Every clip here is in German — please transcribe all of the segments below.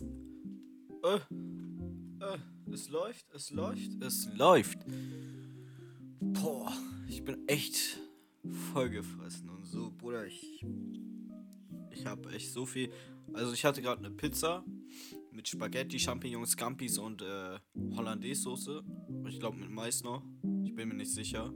Äh, äh, es läuft, es läuft, es läuft. Boah, ich bin echt vollgefressen und so, Bruder, ich. Ich habe echt so viel. Also, ich hatte gerade eine Pizza mit Spaghetti, Champignons, Scampis und äh, Hollandaise-Soße. Ich glaube mit Mais noch. Ich bin mir nicht sicher.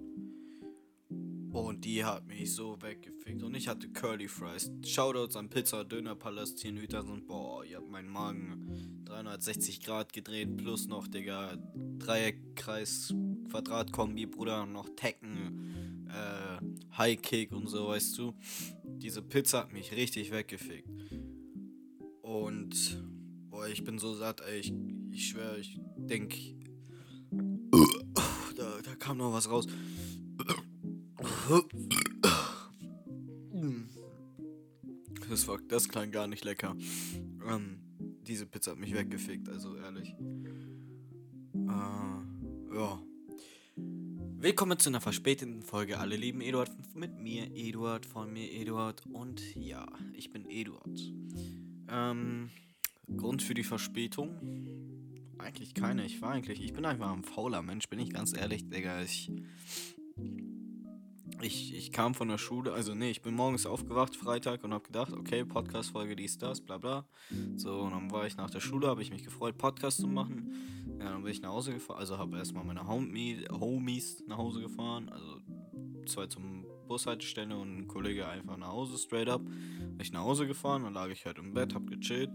Und die hat mich so weggefickt. Und ich hatte Curly Fries. Shoutouts an Pizza, Döner, Palast hier in Uetersen. Boah, ihr habt meinen Magen 360 Grad gedreht. Plus noch, Digga, Dreieckkreis, Quadratkombi, Bruder. Und noch Tecken, äh, High Kick und so, weißt du. Diese Pizza hat mich richtig weggefickt. Und, boah, ich bin so satt, ey. Ich, ich schwöre, ich denk. Da, da kam noch was raus. Das, war, das klang gar nicht lecker. Ähm, diese Pizza hat mich weggefickt, also ehrlich. Äh, ja. Willkommen zu einer verspäteten Folge. Alle lieben Eduard mit mir, Eduard, von mir, Eduard. Und ja, ich bin Eduard. Ähm, Grund für die Verspätung? Eigentlich keine. Ich war eigentlich, ich bin einfach ein fauler Mensch, bin ich ganz ehrlich, Digga. Ich ich, ich kam von der Schule, also nee, ich bin morgens aufgewacht, Freitag, und habe gedacht, okay, Podcast-Folge, dies, das, bla bla. So, und dann war ich nach der Schule, habe ich mich gefreut, Podcast zu machen. Ja, dann bin ich nach Hause gefahren, also habe erstmal meine Homie, Homies nach Hause gefahren, also zwei zum Bushaltestelle und ein Kollege einfach nach Hause, straight up. Bin ich nach Hause gefahren, dann lag ich halt im Bett, hab gechillt.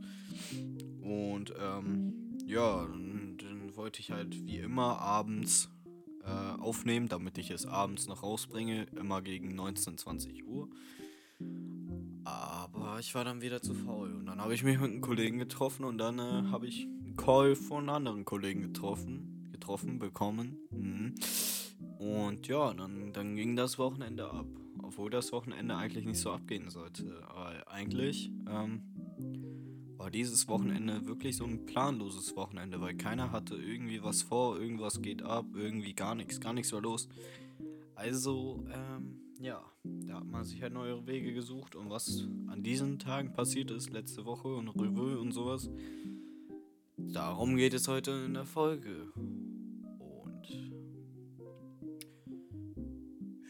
Und, ähm, ja, dann wollte ich halt wie immer abends äh, aufnehmen, damit ich es abends noch rausbringe, immer gegen 19, 20 Uhr. Aber ich war dann wieder zu faul. Und dann habe ich mich mit einem Kollegen getroffen und dann äh, habe ich einen Call von anderen Kollegen getroffen, getroffen, bekommen. Mhm. Und ja, dann, dann ging das Wochenende ab. Obwohl das Wochenende eigentlich nicht so abgehen sollte. Aber eigentlich ähm, war dieses Wochenende wirklich so ein planloses Wochenende, weil keiner hatte irgendwie was vor, irgendwas geht ab, irgendwie gar nichts, gar nichts war los. Also, ähm, ja, da hat man sich halt neue Wege gesucht und was an diesen Tagen passiert ist, letzte Woche und Revue und sowas, darum geht es heute in der Folge. Und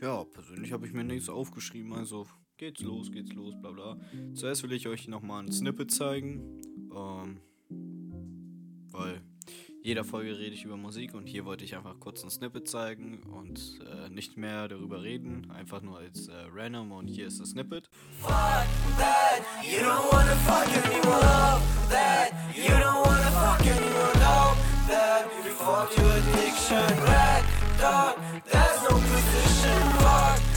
ja, persönlich habe ich mir nichts aufgeschrieben, also geht's los, geht's los, bla bla. Zuerst will ich euch nochmal ein Snippet zeigen. Ähm, weil jeder Folge rede ich über Musik und hier wollte ich einfach kurz ein Snippet zeigen und äh, nicht mehr darüber reden, einfach nur als äh, random und hier ist das Snippet. Fuck that, you don't wanna fuck anyone, that, you don't wanna fuck anyone, no, that, you fuck your addiction, rat, dog, that's no position, fuck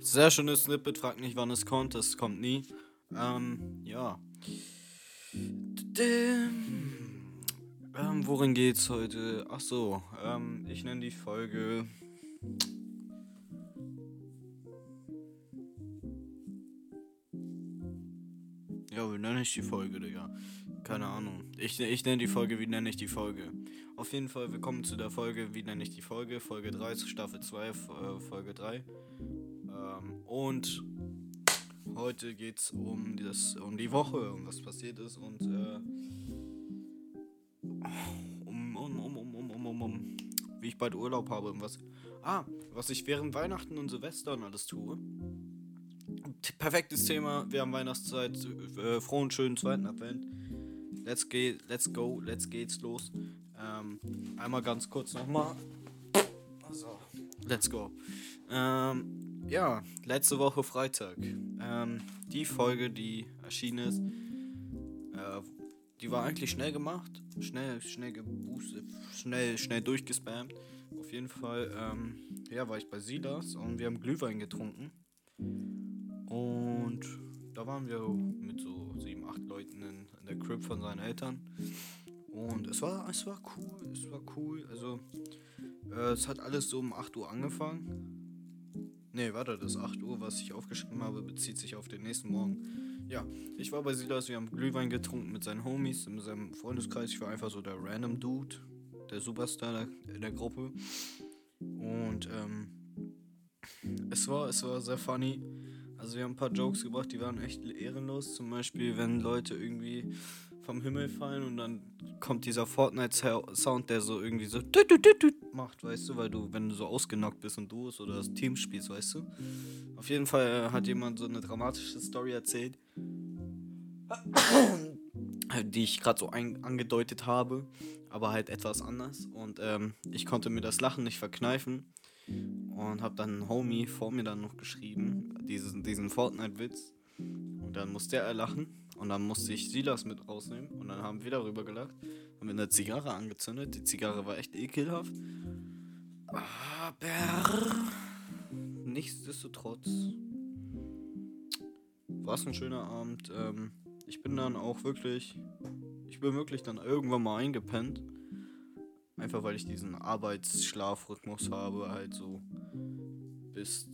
Sehr schönes Snippet, fragt nicht wann es kommt, es kommt nie. Ähm, ja. Ähm, worin geht's heute? Ach so, ähm, ich nenne die Folge. Ja, wie nenne ich die Folge, Digga? Keine Ahnung. Ich, ich nenne die Folge, wie nenne ich die Folge? Auf jeden Fall, willkommen zu der Folge, wie nenne ich die Folge? Folge 3, Staffel 2, äh, Folge 3. Ähm, und heute geht's um, das, um die Woche, um was passiert ist und äh, um, um, um, um, um, um, um, um, wie ich bald Urlaub habe und was. Ah, was ich während Weihnachten und Silvester und alles tue. Perfektes Thema, wir haben Weihnachtszeit, äh, frohen, schönen zweiten Advent. Let's, ge let's go, let's geht's los. Ähm, einmal ganz kurz nochmal. Also, let's go. Ähm, ja, letzte Woche Freitag. Ähm, die Folge, die erschienen ist, äh, die war eigentlich schnell gemacht. Schnell, schnell geboostet, schnell, schnell durchgespammt. Auf jeden Fall, ähm, ja, war ich bei Silas und wir haben Glühwein getrunken. Und da waren wir mit so acht Leuten in, in der Crib von seinen Eltern. Und es war, es war cool, es war cool. Also, äh, es hat alles so um 8 Uhr angefangen. Ne, warte, das 8 Uhr, was ich aufgeschrieben habe, bezieht sich auf den nächsten Morgen. Ja, ich war bei Silas, wir haben Glühwein getrunken mit seinen Homies, in seinem Freundeskreis. Ich war einfach so der random Dude. der Superstar in der Gruppe. Und ähm, es war, es war sehr funny. Also wir haben ein paar Jokes gebracht, die waren echt ehrenlos. Zum Beispiel, wenn Leute irgendwie vom Himmel fallen und dann kommt dieser Fortnite-Sound, der so irgendwie so macht, weißt du, weil du, wenn du so ausgenockt bist und du es oder das Team spielst, weißt du. Auf jeden Fall äh, hat jemand so eine dramatische Story erzählt, die ich gerade so angedeutet habe, aber halt etwas anders. Und ähm, ich konnte mir das Lachen nicht verkneifen und habe dann einen Homie vor mir dann noch geschrieben, diesen, diesen Fortnite-Witz. Und dann musste er lachen und dann musste ich Silas mit rausnehmen und dann haben wir darüber gelacht. Haben wir eine Zigarre angezündet. Die Zigarre war echt ekelhaft. Aber nichtsdestotrotz war es ein schöner Abend. Ähm, ich bin dann auch wirklich, ich bin wirklich dann irgendwann mal eingepennt. Einfach weil ich diesen Arbeitsschlafrhythmus habe, halt so bis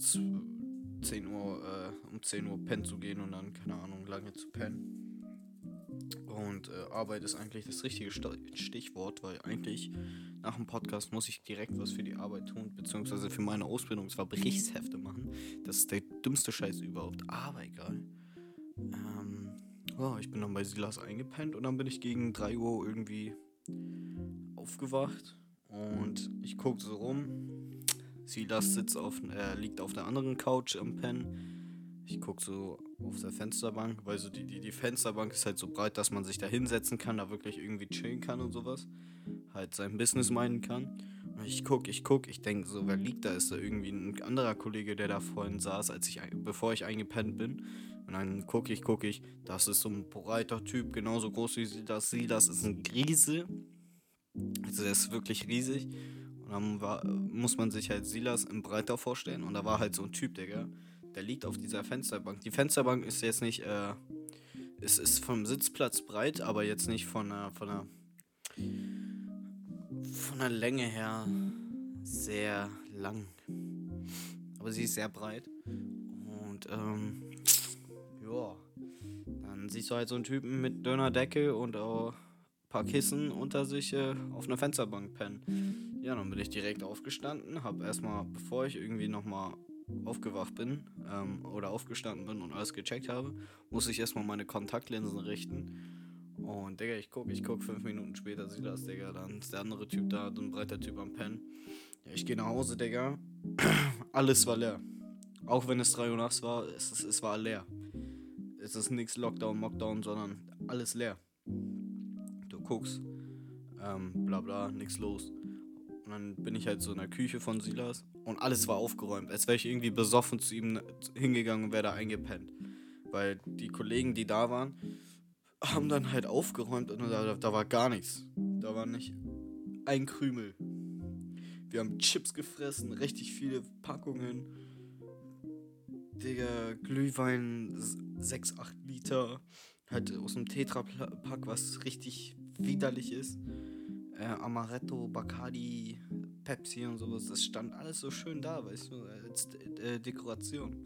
10 Uhr, äh, um 10 Uhr pennen zu gehen und dann, keine Ahnung, lange zu pennen. Und äh, Arbeit ist eigentlich das richtige Stichwort, weil eigentlich nach dem Podcast muss ich direkt was für die Arbeit tun, beziehungsweise für meine Ausbildung zwar Berichtshefte machen. Das ist der dümmste Scheiß überhaupt, aber egal. Ähm, oh, ich bin dann bei Silas eingepennt und dann bin ich gegen 3 Uhr irgendwie aufgewacht und ich gucke so rum. Silas sitzt auf, äh, liegt auf der anderen Couch am Pen. Ich gucke so auf der Fensterbank, weil so die, die, die Fensterbank ist halt so breit, dass man sich da hinsetzen kann, da wirklich irgendwie chillen kann und sowas. Halt sein Business meinen kann. Und ich guck, ich guck, ich denke so, wer liegt da? Ist da irgendwie ein anderer Kollege, der da vorhin saß, als ich, bevor ich eingepennt bin. Und dann gucke ich, gucke ich, das ist so ein breiter Typ, genauso groß wie sie das sie, das ist ein Riese. Also der ist wirklich riesig. Dann war, muss man sich halt Silas im Breiter vorstellen. Und da war halt so ein Typ, Digga. Der liegt auf dieser Fensterbank. Die Fensterbank ist jetzt nicht, äh, es ist vom Sitzplatz breit, aber jetzt nicht von der, von der, von der Länge her sehr lang. Aber sie ist sehr breit. Und, ähm, ja. Dann siehst du halt so einen Typen mit dünner Decke und auch paar Kissen unter sich äh, auf einer Fensterbank pennen. Ja, dann bin ich direkt aufgestanden, hab erstmal, bevor ich irgendwie nochmal aufgewacht bin ähm, oder aufgestanden bin und alles gecheckt habe, muss ich erstmal meine Kontaktlinsen richten. Und Digga, ich guck, ich guck, fünf Minuten später sieht das, Digga. Dann ist der andere Typ da, so ein breiter Typ am Pennen. Ja, ich gehe nach Hause, Digga. Alles war leer. Auch wenn es 3 Uhr nachts war, es, es war leer. Es ist nichts Lockdown, Mockdown, sondern alles leer. Guckst, ähm, bla bla, nichts los. Und dann bin ich halt so in der Küche von Silas und alles war aufgeräumt. Als wäre ich irgendwie besoffen zu ihm hingegangen und wäre da eingepennt. Weil die Kollegen, die da waren, haben dann halt aufgeräumt und da, da war gar nichts. Da war nicht ein Krümel. Wir haben Chips gefressen, richtig viele Packungen. Digga, Glühwein 6, 8 Liter. Halt aus einem Tetra-Pack, was richtig widerlich ist äh, Amaretto, Bacardi, Pepsi und sowas. Das stand alles so schön da, weißt du, als äh, Dekoration.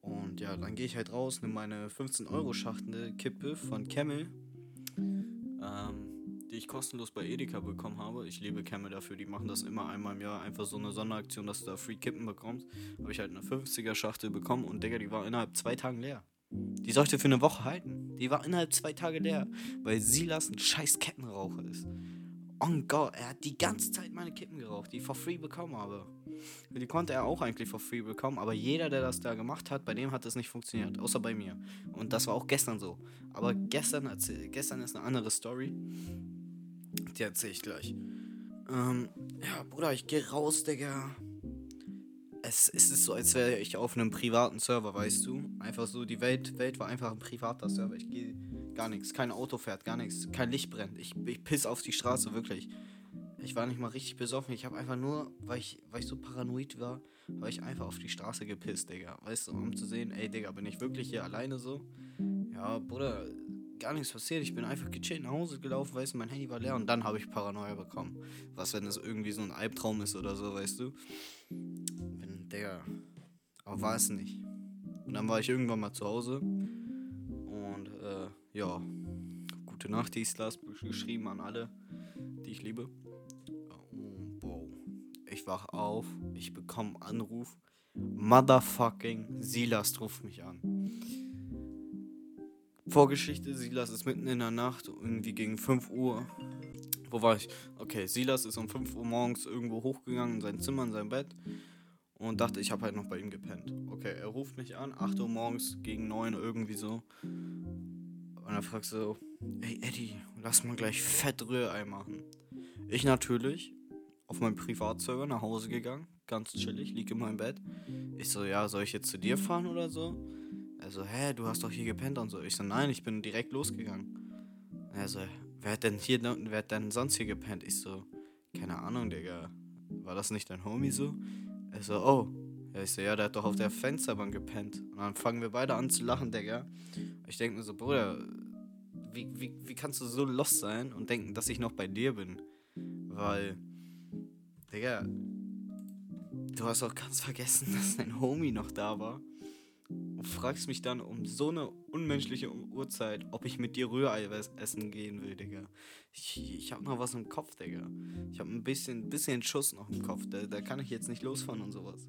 Und ja, dann gehe ich halt raus, nehme meine 15-Euro-Schachtel Kippe von Camel, ähm, die ich kostenlos bei Edeka bekommen habe. Ich liebe Camel dafür, die machen das immer einmal im Jahr, einfach so eine Sonderaktion, dass du da Free Kippen bekommst. Habe ich halt eine 50er-Schachtel bekommen und Digga, die war innerhalb zwei Tagen leer. Die sollte für eine Woche halten. Die war innerhalb zwei Tage leer, weil Silas ein scheiß Kettenraucher ist. Oh Gott, er hat die ganze Zeit meine Kippen geraucht, die ich for free bekommen habe. Die konnte er auch eigentlich for free bekommen, aber jeder, der das da gemacht hat, bei dem hat es nicht funktioniert, außer bei mir. Und das war auch gestern so. Aber gestern, gestern ist eine andere Story. Die erzähle ich gleich. Ähm, ja, Bruder, ich gehe raus, Digga. Es, es ist so, als wäre ich auf einem privaten Server, weißt du? Einfach so, die Welt, Welt war einfach ein privater Server. Ich gehe Gar nichts. Kein Auto fährt, gar nichts. Kein Licht brennt. Ich, ich piss auf die Straße, wirklich. Ich war nicht mal richtig besoffen. Ich habe einfach nur, weil ich, weil ich so paranoid war, habe ich einfach auf die Straße gepisst, Digga. Weißt du, um zu sehen, ey, Digga, bin ich wirklich hier alleine so? Ja, Bruder, gar nichts passiert. Ich bin einfach gechillt nach Hause gelaufen, weißt du, mein Handy war leer und dann habe ich Paranoia bekommen. Was, wenn es irgendwie so ein Albtraum ist oder so, weißt du? Digga. Aber war es nicht. Und dann war ich irgendwann mal zu Hause ja, gute Nacht, Islas, geschrieben an alle, die ich liebe. ich wach auf, ich bekomme Anruf. Motherfucking Silas ruft mich an. Vorgeschichte, Silas ist mitten in der Nacht, irgendwie gegen 5 Uhr. Wo war ich? Okay, Silas ist um 5 Uhr morgens irgendwo hochgegangen in sein Zimmer, in sein Bett und dachte, ich habe halt noch bei ihm gepennt. Okay, er ruft mich an, 8 Uhr morgens gegen 9 irgendwie so. Und er fragt so, ey Eddie, lass mal gleich fett Rührei machen. Ich natürlich auf meinem Privatserver nach Hause gegangen, ganz chillig, lieg in meinem Bett. Ich so, ja, soll ich jetzt zu dir fahren oder so? Er so, hä, du hast doch hier gepennt und so. Ich so, nein, ich bin direkt losgegangen. Er so, wer hat denn hier, wer hat denn sonst hier gepennt? Ich so, keine Ahnung, Digga. War das nicht dein Homie so? Er so, oh. Ja, ich so, ja, der hat doch auf der Fensterbank gepennt. Und dann fangen wir beide an zu lachen, Digga. Ich denke mir so, Bruder, wie, wie, wie kannst du so lost sein und denken, dass ich noch bei dir bin? Weil, Digga, du hast auch ganz vergessen, dass dein Homie noch da war. Und fragst mich dann um so eine unmenschliche Uhrzeit, ob ich mit dir Rührei essen gehen will, Digga. Ich, ich hab noch was im Kopf, Digga. Ich hab ein bisschen, bisschen Schuss noch im Kopf. Da, da kann ich jetzt nicht losfahren und sowas.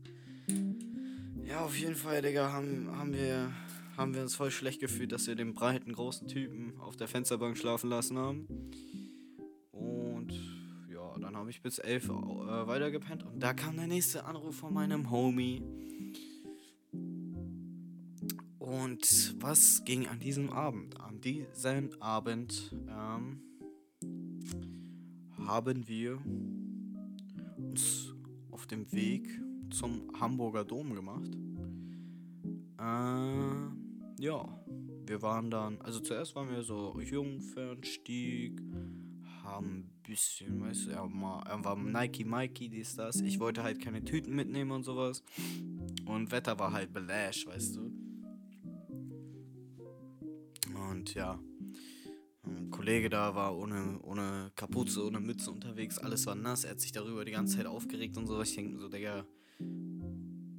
Ja, auf jeden Fall, Digga, haben, haben wir haben wir uns voll schlecht gefühlt, dass wir den breiten, großen Typen auf der Fensterbank schlafen lassen haben. Und ja, dann habe ich bis 11 äh, weitergepennt und da kam der nächste Anruf von meinem Homie. Und was ging an diesem Abend? An diesem Abend ähm, haben wir uns auf dem Weg zum Hamburger Dom gemacht. Äh, ja, wir waren dann, also zuerst waren wir so Jungfernstieg, haben ein bisschen, weißt du, er war, Nike Mikey, dies, das. Ich wollte halt keine Tüten mitnehmen und sowas. Und Wetter war halt belash, weißt du. Und ja, ein Kollege da war ohne, ohne Kapuze, ohne Mütze unterwegs, alles war nass, er hat sich darüber die ganze Zeit aufgeregt und so. Ich denke so, Digga,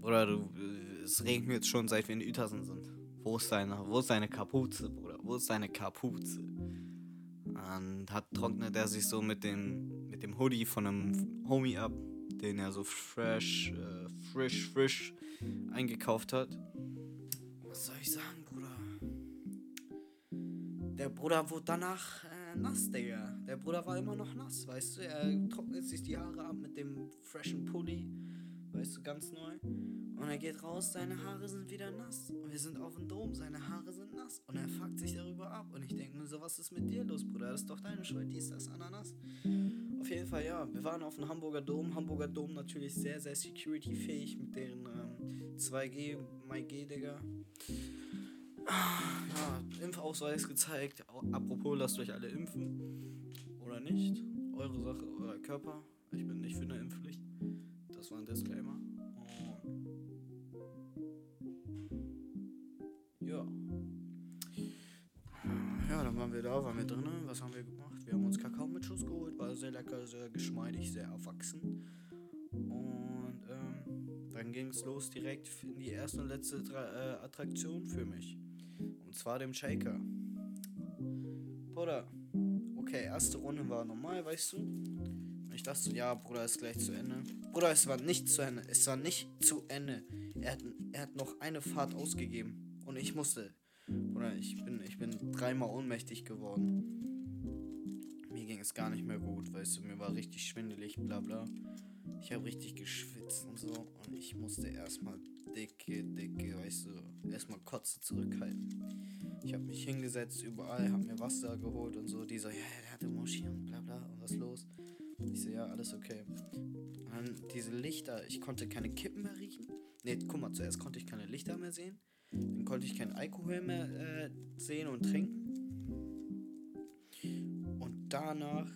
oder du, es regnet mir jetzt schon, seit wir in Uetersen sind. Wo ist deine, wo ist deine Kapuze, Bruder? Wo ist deine Kapuze? Und hat trocknet er sich so mit dem, mit dem Hoodie von einem Homie ab, den er so fresh, äh, frisch, frisch eingekauft hat. Was soll ich sagen, Bruder? Der Bruder wurde danach äh, nass, Digga. Der Bruder war immer noch nass, weißt du? Er trocknet sich die Haare ab mit dem freshen Pulli, weißt du, ganz neu. Und er geht raus, seine Haare sind wieder nass. Und wir sind auf dem Dom, seine Haare sind nass. Und er fuckt sich darüber ab. Und ich denke mir so, was ist mit dir los, Bruder? Das ist doch deine Schuld, die ist das Ananas. Auf jeden Fall, ja. Wir waren auf dem Hamburger Dom. Hamburger Dom natürlich sehr, sehr security-fähig mit deren ähm, 2G, MyG, Digga. Ja, Impfausweis gezeigt. Apropos, lasst euch alle impfen. Oder nicht. Eure Sache, euer Körper. Ich bin nicht für eine Impfpflicht. Das war ein Disclaimer. Ja. Ja, dann waren wir da, waren wir drinnen. Was haben wir gemacht? Wir haben uns Kakao mit Schuss geholt. War sehr lecker, sehr geschmeidig, sehr erwachsen. Und ähm, dann ging es los direkt in die erste und letzte Tra äh, Attraktion für mich. Und zwar dem Shaker. Bruder, okay, erste Runde war normal, weißt du? Ich dachte so, ja, Bruder, ist gleich zu Ende. Bruder, es war nicht zu Ende. Es war nicht zu Ende. Er hat, er hat noch eine Fahrt ausgegeben. Und ich musste. Oder ich bin, ich bin dreimal ohnmächtig geworden. Mir ging es gar nicht mehr gut, weißt du, mir war richtig schwindelig, bla bla. Ich habe richtig geschwitzt und so. Musste erstmal dicke, dicke, weißt du, erstmal Kotze zurückhalten. Ich habe mich hingesetzt überall, habe mir Wasser geholt und so. Die so, ja, der hatte Muschi und bla bla und was los. Ich so, ja, alles okay. Dann diese Lichter, ich konnte keine Kippen mehr riechen. Ne, guck mal, zuerst konnte ich keine Lichter mehr sehen. Dann konnte ich keinen Alkohol mehr äh, sehen und trinken. Und danach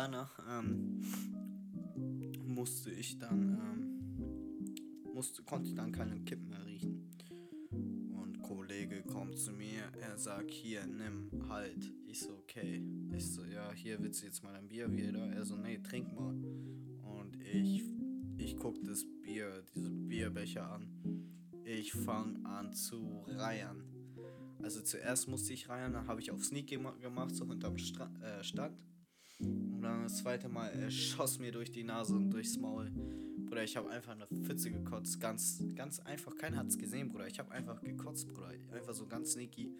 danach ähm, musste ich dann ähm, musste, konnte dann keine Kippen mehr riechen. Und Kollege kommt zu mir, er sagt hier, nimm halt. Ich so, okay. Ich so, ja, hier willst du jetzt mal ein Bier wieder? Er so, nee, trink mal. Und ich, ich guck das Bier, diese Bierbecher an. Ich fang an zu reiern. Also zuerst musste ich rein, dann habe ich auf Sneak gemacht, so hinterm Stra äh, Stand. Und dann das zweite Mal äh, schoss mir durch die Nase und durchs Maul. Bruder, ich habe einfach eine Pfütze gekotzt. Ganz, ganz einfach. Keiner hat es gesehen, Bruder. Ich habe einfach gekotzt, Bruder. Einfach so ganz sneaky.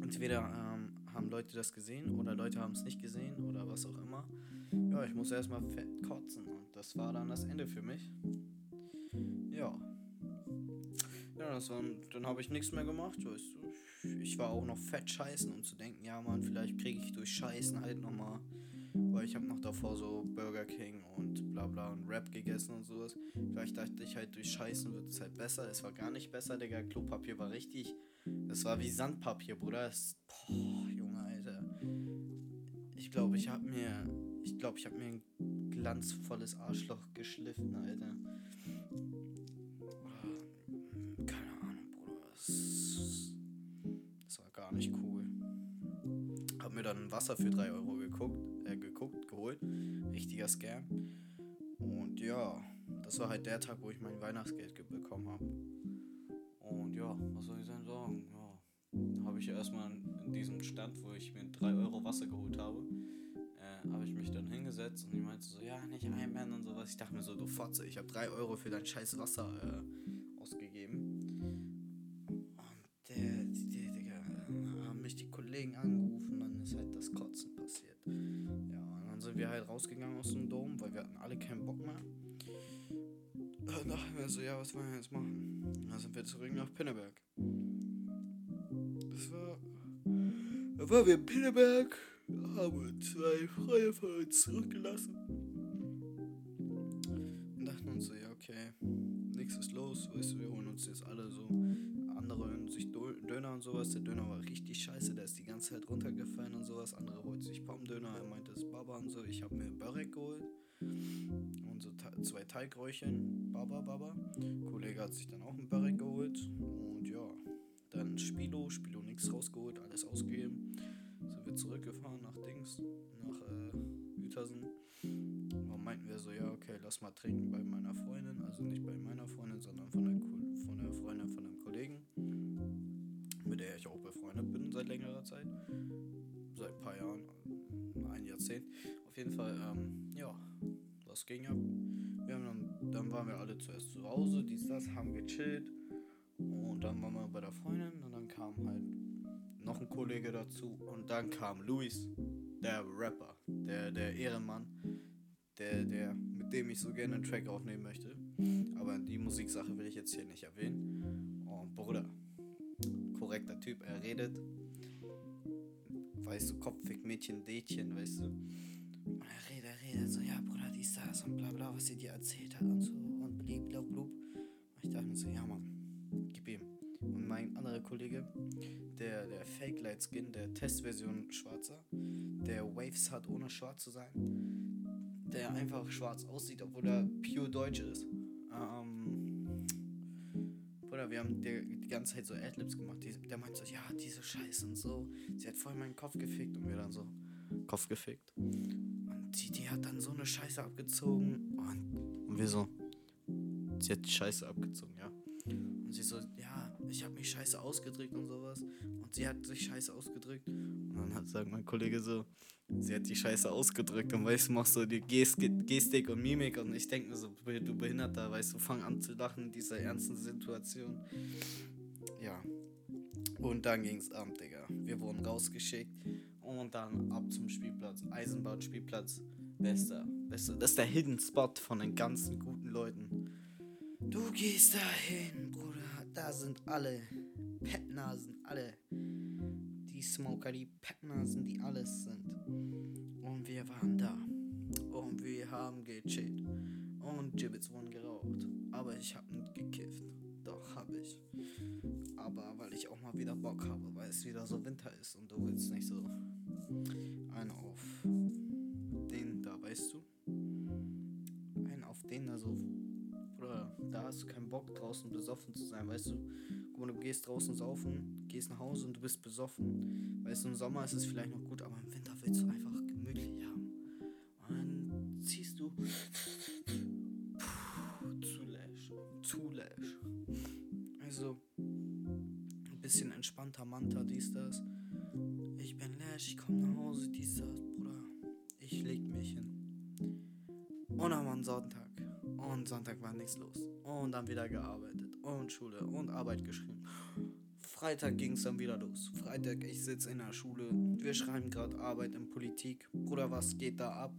Entweder ähm, haben Leute das gesehen oder Leute haben es nicht gesehen oder was auch immer. Ja, ich muss erstmal fett kotzen. Und das war dann das Ende für mich. Ja. Ja, das war, dann habe ich nichts mehr gemacht, weißt. Ich war auch noch fett scheißen, um zu denken, ja man, vielleicht kriege ich durch Scheißen halt nochmal. Weil ich habe noch davor so Burger King und bla bla und Rap gegessen und sowas. Vielleicht dachte ich halt, durch Scheißen wird es halt besser. Es war gar nicht besser, Digga. Klopapier war richtig. Das war wie Sandpapier, Bruder. Das, boah, Junge, Alter. Ich glaube, ich habe mir. Ich glaube, ich habe mir ein glanzvolles Arschloch geschliffen, Alter. Nicht cool. Hab mir dann Wasser für 3 Euro geguckt, äh, geguckt, geholt. Richtiger Scam. Und ja, das war halt der Tag, wo ich mein Weihnachtsgeld bekommen habe. Und ja, was soll ich denn sagen? Ja, habe ich erstmal in diesem Stand, wo ich mir 3 Euro Wasser geholt habe, äh, habe ich mich dann hingesetzt und die meinte so, ja, nicht einwenden und sowas. Ich dachte mir so, du Fotze, ich habe 3 Euro für dein scheiß Wasser äh, rausgegangen aus dem Dom, weil wir hatten alle keinen Bock mehr. Dann dachten wir so, ja, was wollen wir jetzt machen? Dann sind wir zurück nach Pinneberg. Das war. Da waren wir in Pinneberg, haben zwei Freunde von uns zurückgelassen. Und dachten uns so, ja, okay, nichts ist los, weißt du, wir holen uns jetzt alle so andere sich Döner und sowas. Der Döner war richtig ganze Zeit runtergefallen und sowas. Andere holt sich Pommdöner, er meinte es Baba und so. Ich habe mir Börek geholt und so zwei Teigräuchchen, Baba, Baba. Kollege hat sich dann auch ein Börek geholt und ja, dann Spilo, Spilo nichts rausgeholt, alles ausgegeben. Sind wir zurückgefahren nach Dings, nach äh, Uetersen. Und meinten wir so, ja, okay, lass mal trinken bei meiner Freundin. Also nicht bei meiner Freundin, sondern von der, von der Freundin von einem Kollegen der ich auch befreundet bin seit längerer Zeit. Seit ein paar Jahren, ein Jahrzehnt. Auf jeden Fall, ähm, ja, das ging ab. Dann, dann waren wir alle zuerst zu Hause, dies, das, haben gechillt. Und dann waren wir bei der Freundin und dann kam halt noch ein Kollege dazu. Und dann kam Luis, der Rapper, der, der Ehrenmann, der, der, mit dem ich so gerne einen Track aufnehmen möchte. Aber die Musiksache will ich jetzt hier nicht erwähnen. Und Bruder, korrekter Typ. Er redet, weißt du, Kopfig, Mädchen, Dätchen, weißt du. Und er redet, er redet so, ja, Bruder, dies, das und bla bla, was sie dir erzählt hat und so und blieb, blub, blub. Und ich dachte mir so, ja, Mann, gib ihm. Und mein anderer Kollege, der, der Fake Light Skin, der Testversion Schwarzer, der Waves hat, ohne schwarz zu sein, der einfach schwarz aussieht, obwohl er pure Deutsch ist. Wir haben die, die ganze Zeit so Adlibs gemacht. Die, der meint so, ja, diese Scheiße und so. Sie hat voll meinen Kopf gefickt und wir dann so, Kopf gefickt. Und die, die hat dann so eine Scheiße abgezogen und, und wir so, sie hat die Scheiße abgezogen, ja. Und sie so, ja, ich habe mich scheiße ausgedrückt und sowas. Und sie hat sich scheiße ausgedrückt. Und dann hat, sagt mein Kollege so, sie hat die Scheiße ausgedrückt. Und weißt du, machst so die Gest Gestik und Mimik. Und ich denke mir so, du Behinderter, weißt du, fang an zu lachen in dieser ernsten Situation. Ja. Und dann ging's ab, Digga. Wir wurden rausgeschickt. Und dann ab zum Spielplatz. Eisenbahnspielplatz. Bester. Bester. Das ist der Hidden Spot von den ganzen guten Leuten. Du gehst dahin, Bruder. Da sind alle Pettnasen, alle. Smoker, die Pettnasen, die alles sind. Und wir waren da. Und wir haben gechillt. Und Gibbets wurden geraucht. Aber ich hab nicht gekifft. Doch, hab ich. Aber weil ich auch mal wieder Bock habe, weil es wieder so Winter ist und du willst nicht so einen auf den da, weißt du? Einen auf den da so oder da hast du keinen Bock draußen besoffen zu sein, weißt du? Mal, du gehst draußen saufen, gehst nach Hause und du bist besoffen. Weißt du, im Sommer ist es vielleicht noch gut, aber im Winter willst du einfach gemütlich haben. Und dann ziehst du lash, zu lash. Also, ein bisschen entspannter Manta, dies, das. Ich bin läsch, ich komm nach Hause, dies, das, Bruder. Ich leg mich hin. Und ein Sonntag. Und Sonntag war nichts los. Und dann wieder gearbeitet. Und Schule und Arbeit geschrieben. Freitag ging es dann wieder los. Freitag, ich sitze in der Schule. Wir schreiben gerade Arbeit in Politik. Bruder, was geht da ab?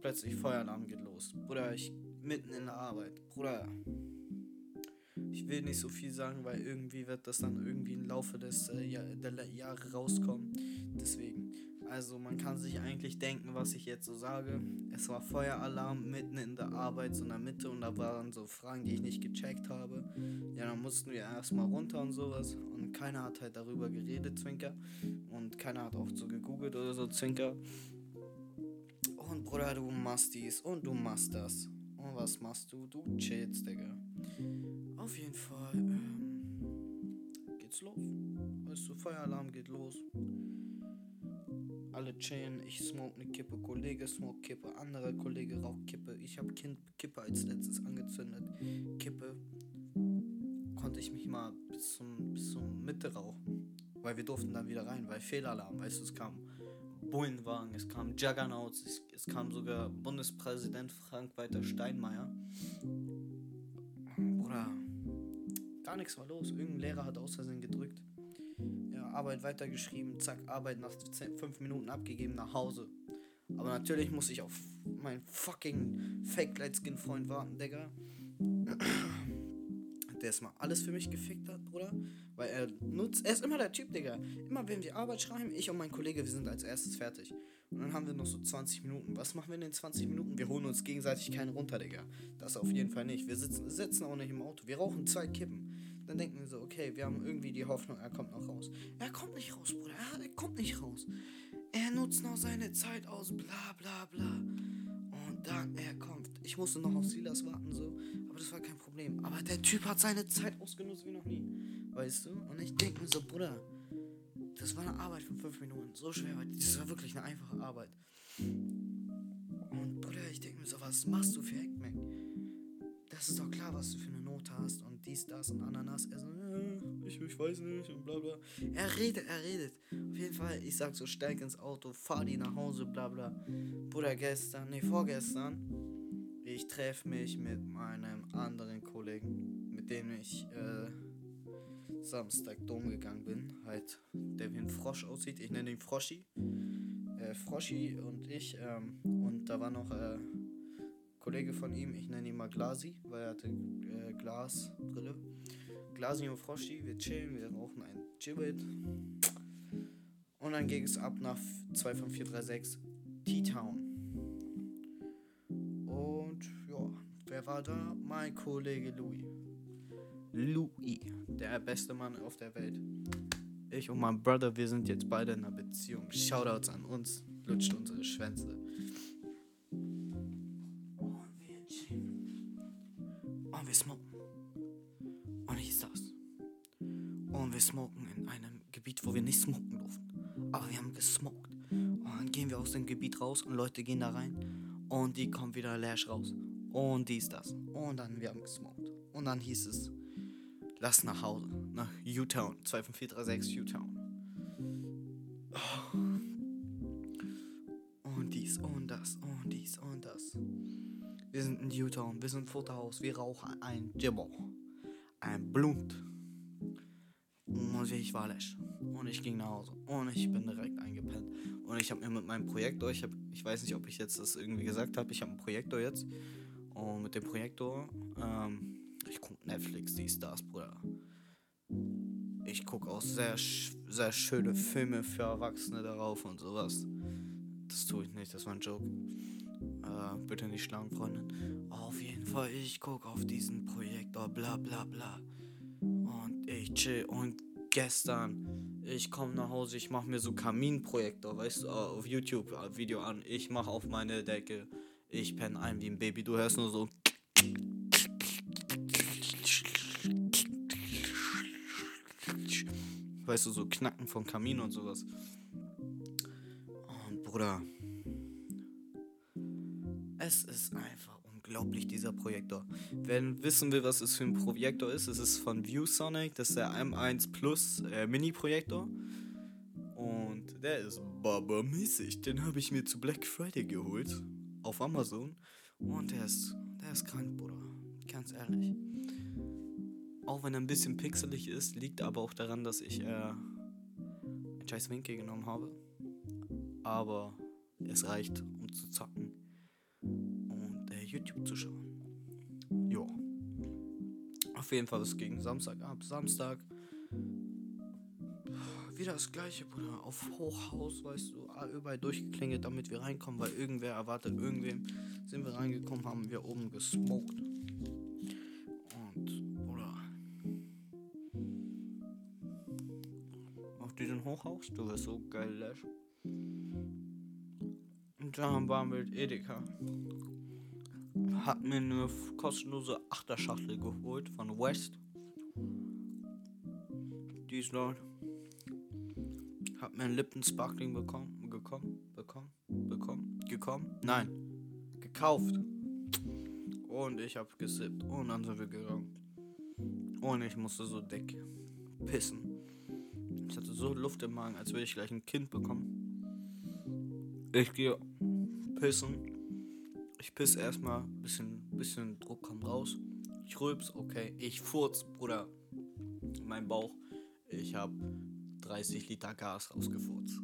Plötzlich Feueralarm geht los. Bruder, ich mitten in der Arbeit. Bruder, ich will nicht so viel sagen, weil irgendwie wird das dann irgendwie im Laufe des äh, Jahr, der Jahre rauskommen. Deswegen. Also man kann sich eigentlich denken, was ich jetzt so sage. Es war Feueralarm mitten in der Arbeit, so in der Mitte und da waren so Fragen, die ich nicht gecheckt habe. Ja, dann mussten wir erstmal runter und sowas und keiner hat halt darüber geredet, Zwinker. Und keiner hat auch so gegoogelt oder so, Zwinker. Und Bruder, du machst dies und du machst das. Und was machst du? Du chillst, Digga. Auf jeden Fall ähm, geht's los. Weißt du, Feueralarm geht los. Alle chillen, ich smoke ne Kippe, Kollege smoke Kippe, anderer Kollege raucht Kippe. Ich hab kind Kippe als letztes angezündet. Kippe konnte ich mich mal bis zum, bis zum Mitte rauchen. Weil wir durften dann wieder rein, weil Fehlalarm, weißt du, es kam Bullenwagen, es kam Juggernauts, es, es kam sogar Bundespräsident Frank-Walter Steinmeier. Bruder, gar nichts war los. Irgendein Lehrer hat aus Versehen gedrückt. Arbeit weitergeschrieben, zack, Arbeit nach 10, 5 Minuten abgegeben, nach Hause. Aber natürlich muss ich auf meinen fucking Fake Light Skin Freund warten, Digga. Der erstmal alles für mich gefickt hat, Bruder. Weil er nutzt, er ist immer der Typ, Digga. Immer wenn wir Arbeit schreiben, ich und mein Kollege, wir sind als erstes fertig. Und dann haben wir noch so 20 Minuten. Was machen wir in den 20 Minuten? Wir holen uns gegenseitig keinen runter, Digga. Das auf jeden Fall nicht. Wir sitzen, sitzen auch nicht im Auto. Wir rauchen zwei Kippen. Dann denken wir so, okay, wir haben irgendwie die Hoffnung, er kommt noch raus. Er kommt nicht raus, Bruder. Er, er kommt nicht raus. Er nutzt noch seine Zeit aus, bla bla bla. Und dann, er kommt. Ich musste noch auf Silas warten, so. Aber das war kein Problem. Aber der Typ hat seine Zeit ausgenutzt wie noch nie. Weißt du? Und ich denke mir so, Bruder, das war eine Arbeit von fünf Minuten. So schwer war das war wirklich eine einfache Arbeit. Und Bruder, ich denke mir so, was machst du für Hackmack? Das ist doch klar, was du für eine Note hast und dies, das und Ananas. Er so, äh, ich, ich weiß nicht und bla bla. Er redet, er redet. Auf jeden Fall, ich sag so, steig ins Auto, fahr die nach Hause, bla bla. Bruder, gestern, nee, vorgestern, ich treffe mich mit meinem anderen Kollegen, mit dem ich äh, Samstag Dom gegangen bin. Halt, der wie ein Frosch aussieht. Ich nenne ihn Froschi. Äh, Froschi und ich. Ähm, und da war noch äh, Kollege von ihm, ich nenne ihn mal Glasi, weil er hatte äh, Glasbrille. Glasi und Froschi, wir chillen, wir rauchen ein Gibbet. Und dann ging es ab nach 25436 T-Town. Und ja, wer war da? Mein Kollege Louis. Louis, der beste Mann auf der Welt. Ich und mein Brother, wir sind jetzt beide in einer Beziehung. Shoutouts an uns, lutscht unsere Schwänze. Leute gehen da rein. Und die kommen wieder leer raus. Und dies, das. Und dann wir haben gesmoked. Und dann hieß es, lass nach Hause. Nach U-Town. 25436 U-Town. Und dies und das und dies und das. Wir sind in U-Town. Wir sind Futterhaus. Wir rauchen ein Jibbo. Ein Blunt. Und ich war lesch. Und ich ging nach Hause. Und ich bin direkt eingepennt. Und ich habe mir mit meinem Projektor, ich, hab, ich weiß nicht, ob ich jetzt das irgendwie gesagt habe, ich habe einen Projektor jetzt. Und mit dem Projektor, ähm, ich gucke Netflix, die Stars, Bruder. Ich gucke auch sehr, sehr schöne Filme für Erwachsene darauf und sowas. Das tue ich nicht, das war ein Joke. Äh, bitte nicht schlagen, Freundin. Auf jeden Fall, ich gucke auf diesen Projektor, bla bla bla. Und ich chill. Und gestern, ich komme nach Hause, ich mache mir so Kaminprojektor, weißt du, auf YouTube äh, Video an. Ich mache auf meine Decke. Ich penne ein wie ein Baby. Du hörst nur so. Weißt du, so Knacken vom Kamin und sowas. Und Bruder, es ist einfach unglaublich dieser Projektor. Wer wissen will, was es für ein Projektor ist, es ist von ViewSonic, das ist der M1 Plus äh, Mini-Projektor. Und der ist babamäßig. Den habe ich mir zu Black Friday geholt. Auf Amazon. Und der ist, der ist krank, Bruder. Ganz ehrlich. Auch wenn er ein bisschen pixelig ist, liegt aber auch daran, dass ich äh, einen scheiß Winkel genommen habe. Aber es reicht, um zu zocken YouTube zu schauen. Jo. Auf jeden Fall ist gegen Samstag ab. Samstag wieder das gleiche, Bruder. Auf Hochhaus, weißt du, überall durchgeklingelt, damit wir reinkommen, weil irgendwer erwartet irgendwem. Sind wir reingekommen, haben wir oben gesmoked. diesen Hochhaus. Du wirst so geil löschen. Und dann waren wir mit Edeka. Hat mir eine kostenlose Achterschachtel geholt von West. Die ist dort. Hab mir einen Lippen Sparkling bekommen, gekommen, bekommen, bekommen, gekommen, nein, gekauft. Und ich hab gesippt und dann sind wir gegangen. Und ich musste so dick pissen. Ich hatte so Luft im Magen, als würde ich gleich ein Kind bekommen. Ich gehe pissen. Ich piss erstmal, bisschen, bisschen Druck kommt raus. Ich rülps, okay. Ich furz, Bruder. Mein Bauch. Ich habe 30 Liter Gas rausgefurzt.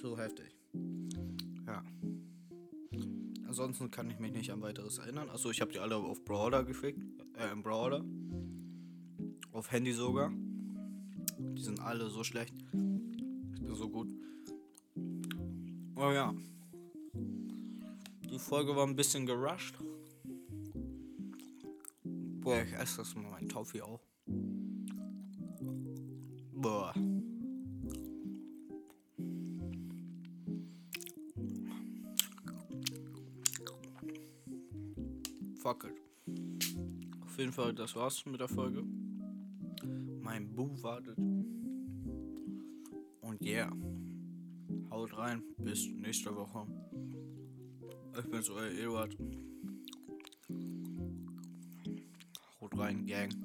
So heftig. Ja. Ansonsten kann ich mich nicht an weiteres erinnern. Achso, ich habe die alle auf Brawler geschickt. Äh, im Brawler. Auf Handy sogar. Die sind alle so schlecht. Oh ja. Die Folge war ein bisschen gerusht. Boah, ich esse das mal mein Taufi auch. Boah. Fuck it. Auf jeden Fall, das war's mit der Folge mein Boo wartet. Und yeah. Haut rein. Bis nächste Woche. Ich bin's, euer Eduard. Haut rein, Gang.